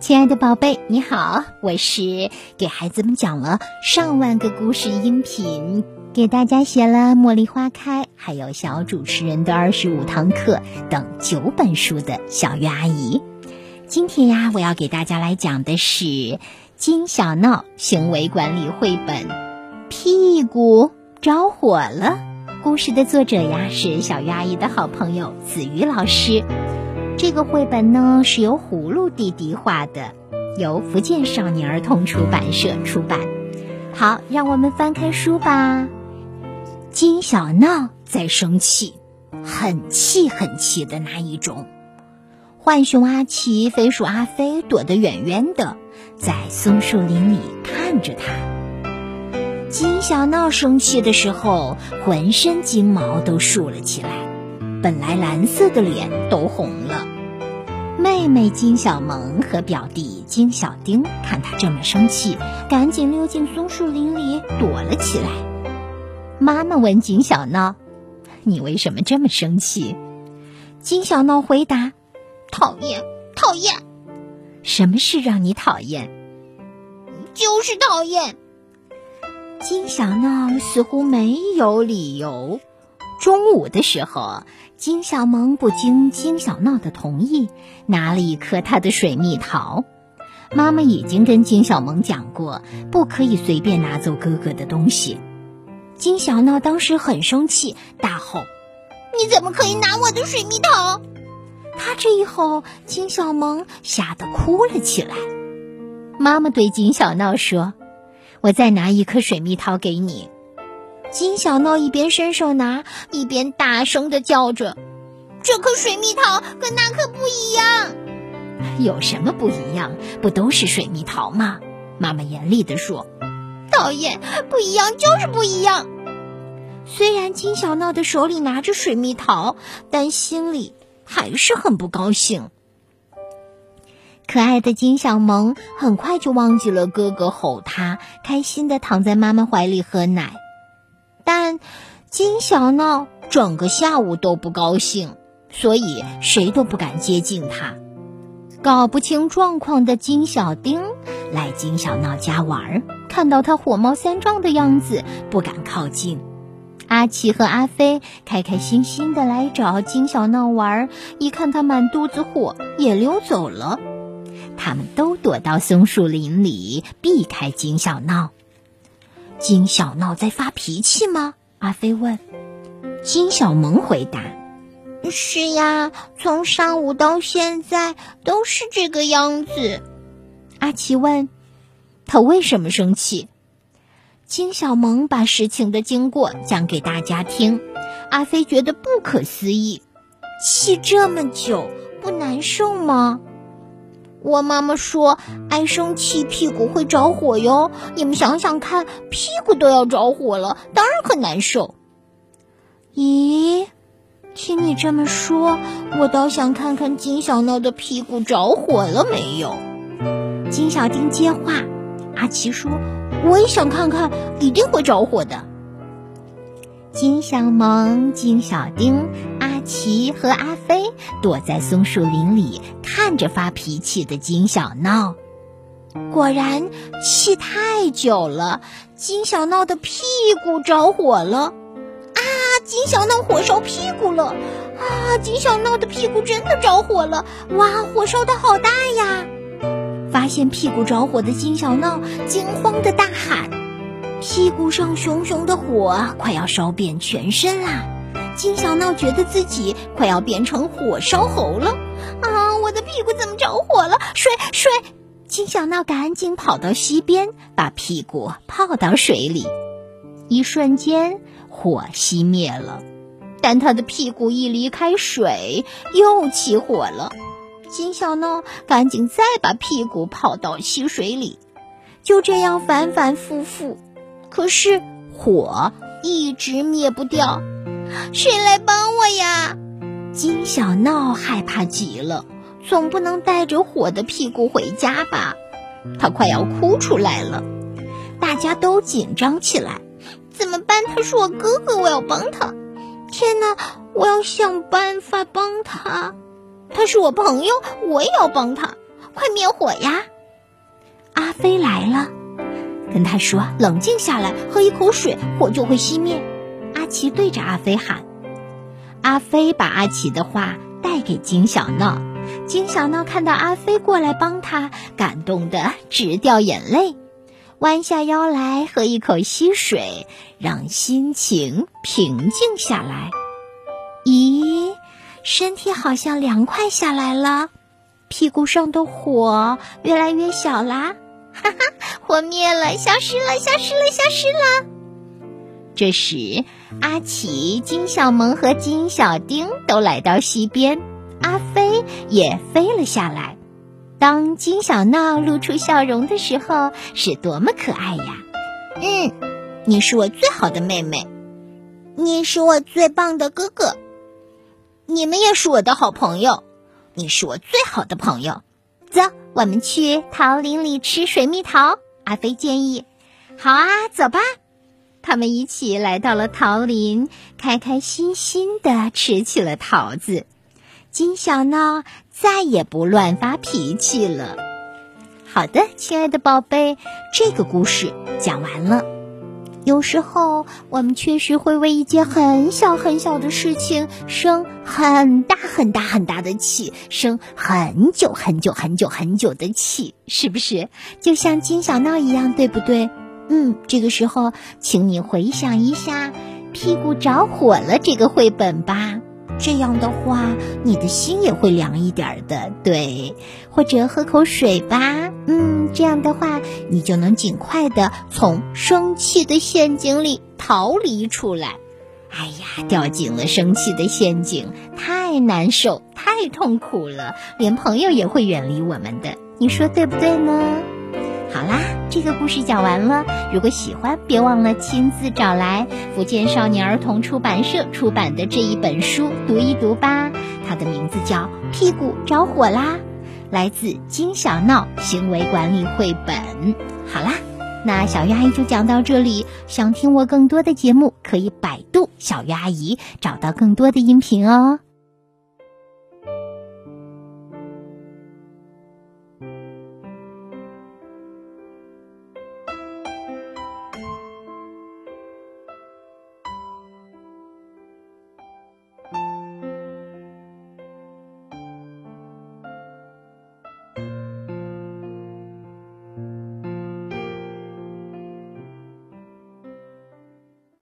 亲爱的宝贝，你好，我是给孩子们讲了上万个故事音频，给大家写了《茉莉花开》，还有小主持人的二十五堂课等九本书的小月阿姨。今天呀，我要给大家来讲的是金小闹行为管理绘本，屁股着火了。故事的作者呀是小鱼阿姨的好朋友子瑜老师。这个绘本呢是由葫芦弟弟画的，由福建少年儿童出版社出版。好，让我们翻开书吧。金小闹在生气，很气很气的那一种。浣熊阿奇、飞鼠阿飞躲得远远的，在松树林里看着他。金小闹生气的时候，浑身金毛都竖了起来。本来蓝色的脸都红了。妹妹金小萌和表弟金小丁看他这么生气，赶紧溜进松树林里躲了起来。妈妈问金小闹：“你为什么这么生气？”金小闹回答：“讨厌，讨厌。什么事让你讨厌？就是讨厌。”金小闹似乎没有理由。中午的时候，金小萌不经金小闹的同意，拿了一颗他的水蜜桃。妈妈已经跟金小萌讲过，不可以随便拿走哥哥的东西。金小闹当时很生气，大吼：“你怎么可以拿我的水蜜桃？”他这一吼，金小萌吓得哭了起来。妈妈对金小闹说：“我再拿一颗水蜜桃给你。”金小闹一边伸手拿，一边大声的叫着：“这颗水蜜桃跟那颗不一样。”“有什么不一样？不都是水蜜桃吗？”妈妈严厉的说。“讨厌，不一样就是不一样。”虽然金小闹的手里拿着水蜜桃，但心里还是很不高兴。可爱的金小萌很快就忘记了哥哥吼他，开心的躺在妈妈怀里喝奶。但金小闹整个下午都不高兴，所以谁都不敢接近他。搞不清状况的金小丁来金小闹家玩儿，看到他火冒三丈的样子，不敢靠近。阿奇和阿飞开开心心的来找金小闹玩儿，一看他满肚子火，也溜走了。他们都躲到松树林里，避开金小闹。金小闹在发脾气吗？阿飞问。金小萌回答：“是呀，从上午到现在都是这个样子。”阿奇问：“他为什么生气？”金小萌把事情的经过讲给大家听。阿飞觉得不可思议：“气这么久不难受吗？”我妈妈说，爱生气屁股会着火哟。你们想想看，屁股都要着火了，当然很难受。咦，听你这么说，我倒想看看金小闹的屁股着火了没有。金小丁接话，阿奇说：“我也想看看，一定会着火的。”金小萌、金小丁、奇和阿飞躲在松树林里，看着发脾气的金小闹。果然，气太久了，金小闹的屁股着火了。啊！金小闹火烧屁股了！啊！金小闹的屁股真的着火了！哇！火烧的好大呀！发现屁股着火的金小闹惊慌的大喊。屁股上熊熊的火快要烧遍全身啦！金小闹觉得自己快要变成火烧猴了。啊，我的屁股怎么着火了？水水！金小闹赶紧跑到溪边，把屁股泡到水里。一瞬间，火熄灭了，但他的屁股一离开水，又起火了。金小闹赶紧再把屁股泡到溪水里，就这样反反复复。可是火一直灭不掉，谁来帮我呀？金小闹害怕极了，总不能带着火的屁股回家吧？他快要哭出来了，大家都紧张起来。怎么办？他是我哥哥，我要帮他。天哪，我要想办法帮他。他是我朋友，我也要帮他。快灭火呀！阿飞来了，跟他说：“冷静下来，喝一口水，火就会熄灭。”阿奇对着阿飞喊。阿飞把阿奇的话带给金小闹，金小闹看到阿飞过来帮他，感动得直掉眼泪，弯下腰来喝一口溪水，让心情平静下来。咦，身体好像凉快下来了，屁股上的火越来越小啦，哈哈，火灭了，消失了，消失了，消失了。这时，阿奇、金小萌和金小丁都来到溪边，阿飞也飞了下来。当金小闹露出笑容的时候，是多么可爱呀！嗯，你是我最好的妹妹，你是我最棒的哥哥，你们也是我的好朋友，你是我最好的朋友。走，我们去桃林里吃水蜜桃。阿飞建议：“好啊，走吧。”他们一起来到了桃林，开开心心的吃起了桃子。金小闹再也不乱发脾气了。好的，亲爱的宝贝，这个故事讲完了。有时候我们确实会为一件很小很小的事情生很大很大很大的气，生很久很久很久很久的气，是不是？就像金小闹一样，对不对？嗯，这个时候，请你回想一下《屁股着火了》这个绘本吧。这样的话，你的心也会凉一点的。对，或者喝口水吧。嗯，这样的话，你就能尽快的从生气的陷阱里逃离出来。哎呀，掉进了生气的陷阱，太难受，太痛苦了，连朋友也会远离我们的。你说对不对呢？好啦，这个故事讲完了。如果喜欢，别忘了亲自找来福建少年儿童出版社出版的这一本书读一读吧。它的名字叫《屁股着火啦》，来自金小闹行为管理绘本。好啦，那小鱼阿姨就讲到这里。想听我更多的节目，可以百度小鱼阿姨找到更多的音频哦。